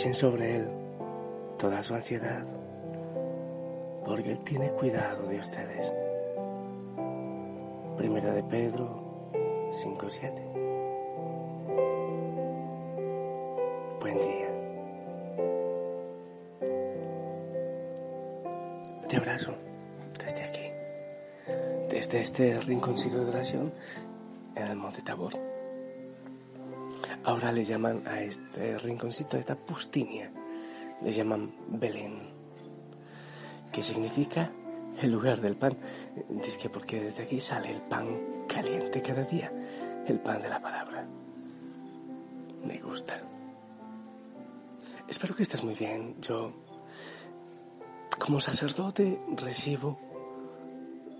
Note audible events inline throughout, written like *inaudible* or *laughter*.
Echen sobre Él toda su ansiedad, porque Él tiene cuidado de ustedes. Primera de Pedro 5.7. Buen día. Te abrazo desde aquí, desde este rinconcito de oración en el Monte Tabor. Ahora le llaman a este rinconcito, a esta pustinia, le llaman Belén, que significa el lugar del pan. Dice que porque desde aquí sale el pan caliente cada día, el pan de la palabra. Me gusta. Espero que estés muy bien. Yo, como sacerdote, recibo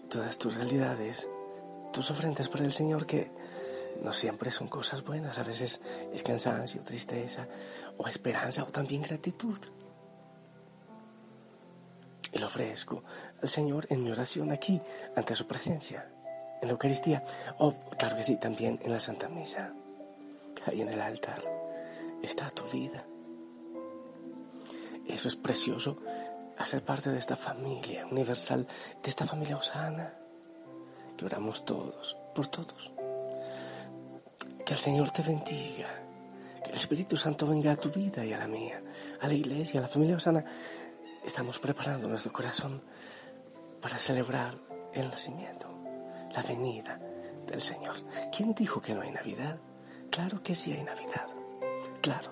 todas tus realidades, tus ofrendas para el Señor que no siempre son cosas buenas, a veces es cansancio, tristeza o esperanza o también gratitud. Y lo ofrezco al Señor en mi oración aquí, ante su presencia, en la Eucaristía, o claro que sí, también en la Santa Misa. Ahí en el altar está tu vida. Eso es precioso, hacer parte de esta familia universal, de esta familia osana, que oramos todos, por todos. Que el Señor te bendiga, que el Espíritu Santo venga a tu vida y a la mía, a la iglesia, a la familia osana. Estamos preparando nuestro corazón para celebrar el nacimiento, la venida del Señor. ¿Quién dijo que no hay Navidad? Claro que sí hay Navidad. Claro,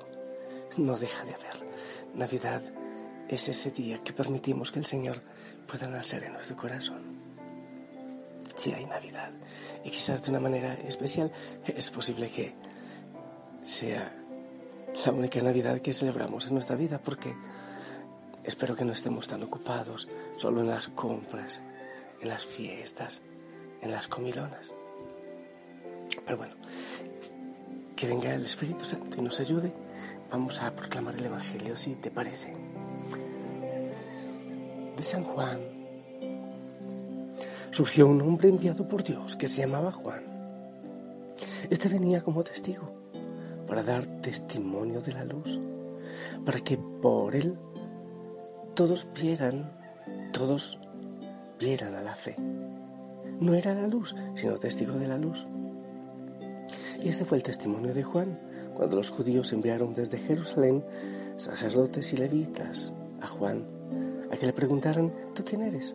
no deja de haber. Navidad es ese día que permitimos que el Señor pueda nacer en nuestro corazón. Si hay Navidad, y quizás de una manera especial, es posible que sea la única Navidad que celebramos en nuestra vida, porque espero que no estemos tan ocupados solo en las compras, en las fiestas, en las comilonas. Pero bueno, que venga el Espíritu Santo y nos ayude. Vamos a proclamar el Evangelio, si te parece. De San Juan. Surgió un hombre enviado por Dios que se llamaba Juan. Este venía como testigo para dar testimonio de la luz, para que por él todos vieran, todos vieran a la fe. No era la luz, sino testigo de la luz. Y este fue el testimonio de Juan, cuando los judíos enviaron desde Jerusalén sacerdotes y levitas a Juan, a que le preguntaran, ¿tú quién eres?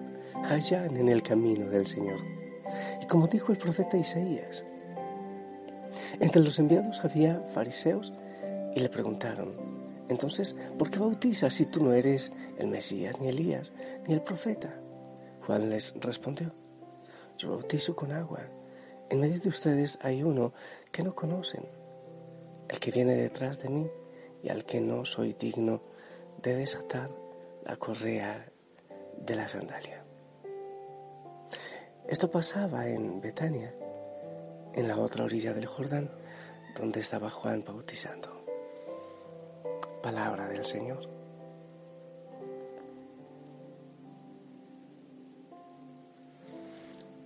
allá en el camino del Señor. Y como dijo el profeta Isaías, entre los enviados había fariseos y le preguntaron, entonces, ¿por qué bautizas si tú no eres el Mesías, ni Elías, ni el profeta? Juan les respondió, yo bautizo con agua en medio de ustedes hay uno que no conocen, el que viene detrás de mí y al que no soy digno de desatar la correa de la sandalia. Esto pasaba en Betania, en la otra orilla del Jordán, donde estaba Juan bautizando. Palabra del Señor.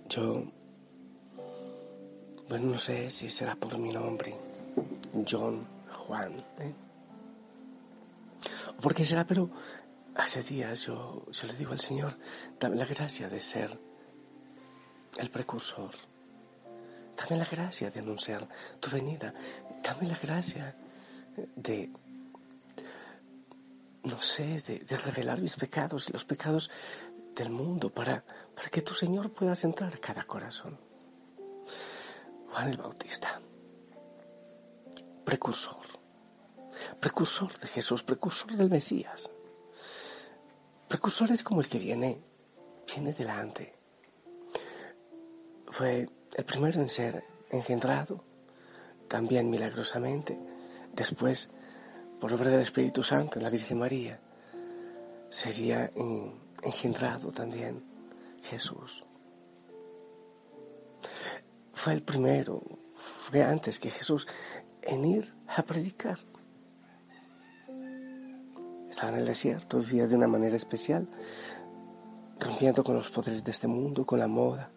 Yo bueno, no sé si será por mi nombre, John Juan. ¿eh? ¿O por qué será? Pero hace días yo, yo le digo al Señor, dame la gracia de ser el precursor. Dame la gracia de anunciar tu venida. Dame la gracia de, no sé, de, revelar mis pecados y los pecados del mundo para, para que tu Señor puedas entrar a cada corazón. Juan el Bautista, precursor, precursor de Jesús, precursor del Mesías. Precursor es como el que viene, viene delante. Fue el primero en ser engendrado, también milagrosamente. Después por obra del Espíritu Santo en la Virgen María, sería engendrado también Jesús. Fue el primero, fue antes que Jesús en ir a predicar. Estaba en el desierto, vivía de una manera especial, rompiendo con los poderes de este mundo, con la moda,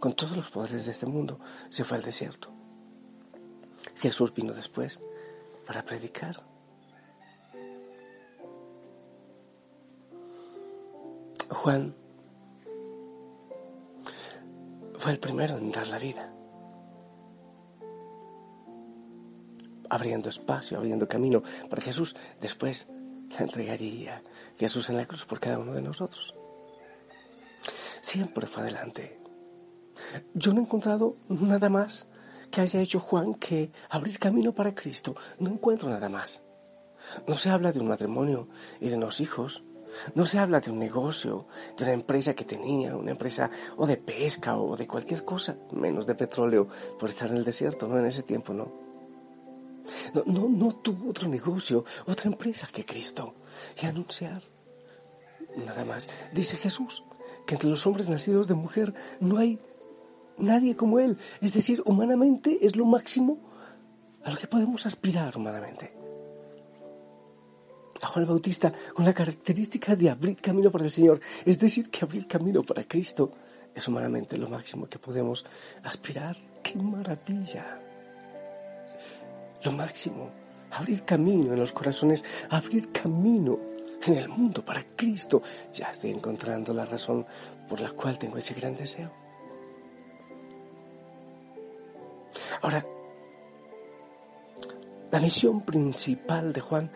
con todos los poderes de este mundo, se fue al desierto. Jesús vino después para predicar. Juan fue el primero en dar la vida, abriendo espacio, abriendo camino para Jesús. Después la entregaría Jesús en la cruz por cada uno de nosotros. Siempre fue adelante. Yo no he encontrado nada más que haya hecho Juan que abrir camino para Cristo. No encuentro nada más. No se habla de un matrimonio y de unos hijos. No se habla de un negocio, de una empresa que tenía, una empresa o de pesca o de cualquier cosa, menos de petróleo por estar en el desierto, no en ese tiempo, no. No, no, no tuvo otro negocio, otra empresa que Cristo. Y anunciar. Nada más. Dice Jesús que entre los hombres nacidos de mujer no hay nadie como Él. Es decir, humanamente es lo máximo a lo que podemos aspirar humanamente. A Juan el Bautista con la característica de abrir camino para el Señor, es decir, que abrir camino para Cristo es humanamente lo máximo que podemos aspirar. ¡Qué maravilla! Lo máximo, abrir camino en los corazones, abrir camino en el mundo para Cristo. Ya estoy encontrando la razón por la cual tengo ese gran deseo. Ahora, la misión principal de Juan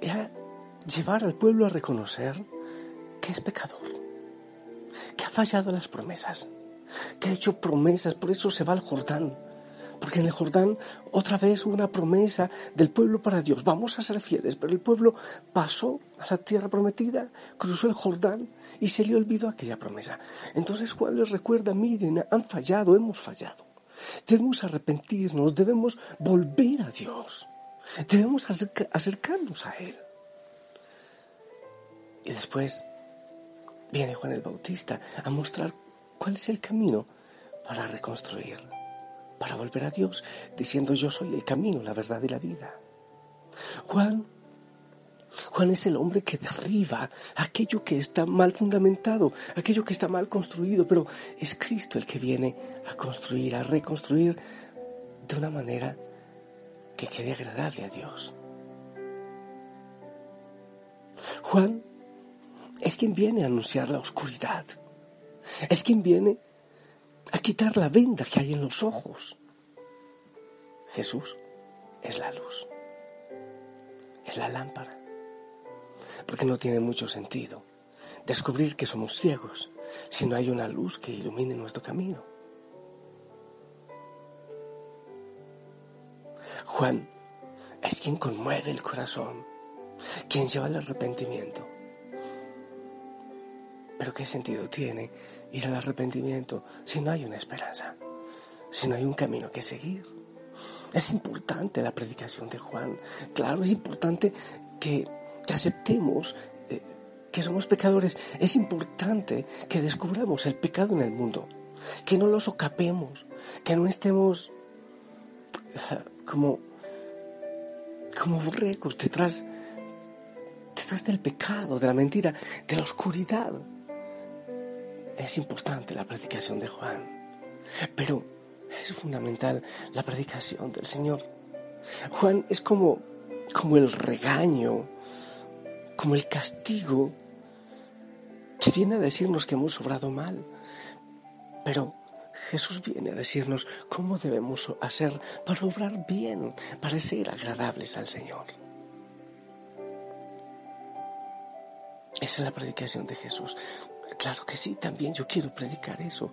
era llevar al pueblo a reconocer que es pecador, que ha fallado las promesas, que ha hecho promesas, por eso se va al Jordán, porque en el Jordán otra vez hubo una promesa del pueblo para Dios, vamos a ser fieles, pero el pueblo pasó a la tierra prometida, cruzó el Jordán y se le olvidó aquella promesa. Entonces Juan les recuerda, miren, han fallado, hemos fallado. Debemos arrepentirnos, debemos volver a Dios, debemos acercarnos a Él. Y después viene Juan el Bautista a mostrar cuál es el camino para reconstruir, para volver a Dios, diciendo yo soy el camino, la verdad y la vida. Juan Juan es el hombre que derriba aquello que está mal fundamentado, aquello que está mal construido, pero es Cristo el que viene a construir, a reconstruir de una manera que quede agradable a Dios. Juan es quien viene a anunciar la oscuridad, es quien viene a quitar la venda que hay en los ojos. Jesús es la luz, es la lámpara porque no tiene mucho sentido descubrir que somos ciegos si no hay una luz que ilumine nuestro camino. Juan es quien conmueve el corazón, quien lleva el arrepentimiento. Pero ¿qué sentido tiene ir al arrepentimiento si no hay una esperanza, si no hay un camino que seguir? Es importante la predicación de Juan. Claro, es importante que que aceptemos eh, que somos pecadores, es importante que descubramos el pecado en el mundo, que no lo socapemos, que no estemos *laughs* como, como detrás, detrás del pecado, de la mentira, de la oscuridad. Es importante la predicación de Juan, pero es fundamental la predicación del Señor. Juan es como, como el regaño, como el castigo que viene a decirnos que hemos sobrado mal. Pero Jesús viene a decirnos cómo debemos hacer para obrar bien, para ser agradables al Señor. Esa es la predicación de Jesús. Claro que sí, también yo quiero predicar eso.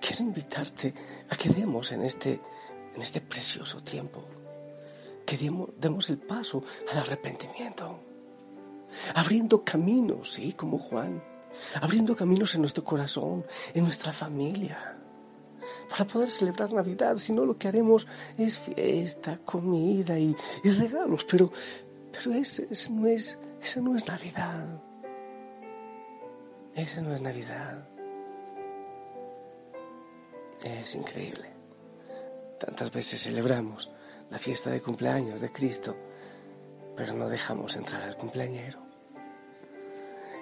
Quiero invitarte a que demos en este, en este precioso tiempo, que demos el paso al arrepentimiento abriendo caminos, sí, como Juan, abriendo caminos en nuestro corazón, en nuestra familia, para poder celebrar Navidad, si no lo que haremos es fiesta, comida y, regalos, pero, pero ese, no es, ese no es Navidad. Ese no es Navidad. Es increíble. Tantas veces celebramos la fiesta de cumpleaños de Cristo, pero no dejamos entrar al cumpleañero.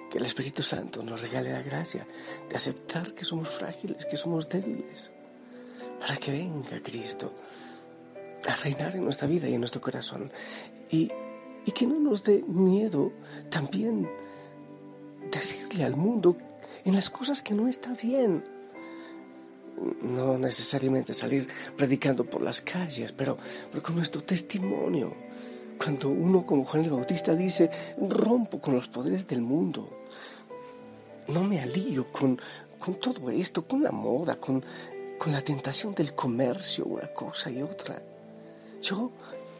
Que el Espíritu Santo nos regale la gracia de aceptar que somos frágiles, que somos débiles, para que venga Cristo a reinar en nuestra vida y en nuestro corazón. Y, y que no nos dé miedo también decirle al mundo en las cosas que no está bien. No necesariamente salir predicando por las calles, pero, pero con nuestro testimonio cuando uno como Juan el Bautista dice, rompo con los poderes del mundo, no me alío con, con todo esto, con la moda, con, con la tentación del comercio, una cosa y otra. Yo,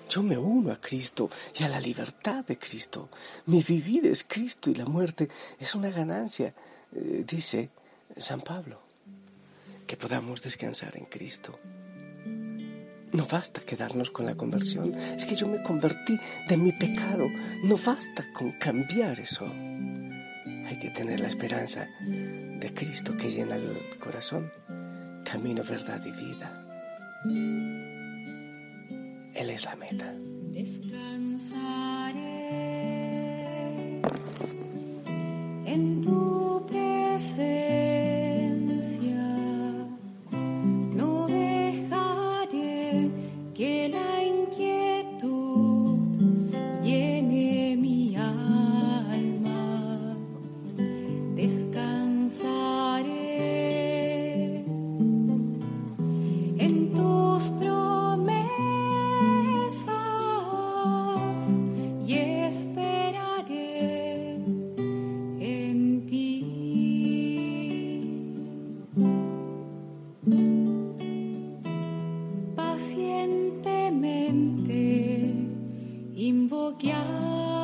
yo me uno a Cristo y a la libertad de Cristo. Mi vivir es Cristo y la muerte es una ganancia, eh, dice San Pablo. Que podamos descansar en Cristo. No basta quedarnos con la conversión. Es que yo me convertí de mi pecado. No basta con cambiar eso. Hay que tener la esperanza de Cristo que llena el corazón. Camino, verdad y vida. Él es la meta. Descansaré en tu invochiamo.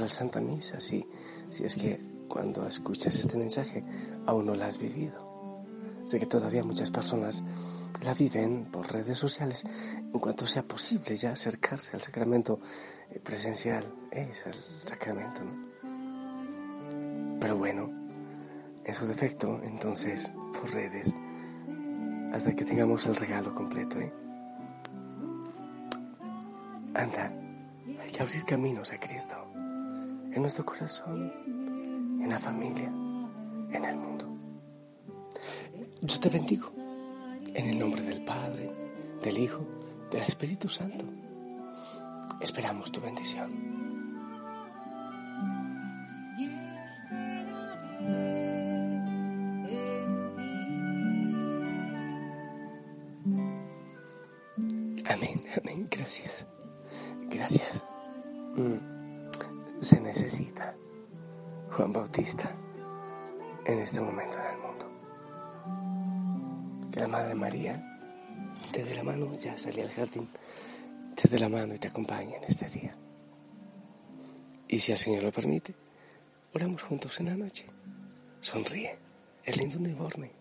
Para la Santa Misa, si, si es que cuando escuchas este mensaje aún no la has vivido. Sé que todavía muchas personas la viven por redes sociales en cuanto sea posible ya acercarse al sacramento eh, presencial. Es el sacramento, ¿no? Pero bueno, en su defecto, entonces, por redes, hasta que tengamos el regalo completo, ¿eh? Anda, hay que abrir caminos a Cristo en nuestro corazón en la familia, en el mundo. Yo te bendigo en el nombre del Padre, del Hijo, del Espíritu Santo. Esperamos tu bendición. Amén, amén, gracias. Juan Bautista en este momento en el mundo. Que la Madre María te dé la mano, ya salí al jardín, te dé la mano y te acompañe en este día. Y si el Señor lo permite, oramos juntos en la noche. Sonríe, es lindo uniforme.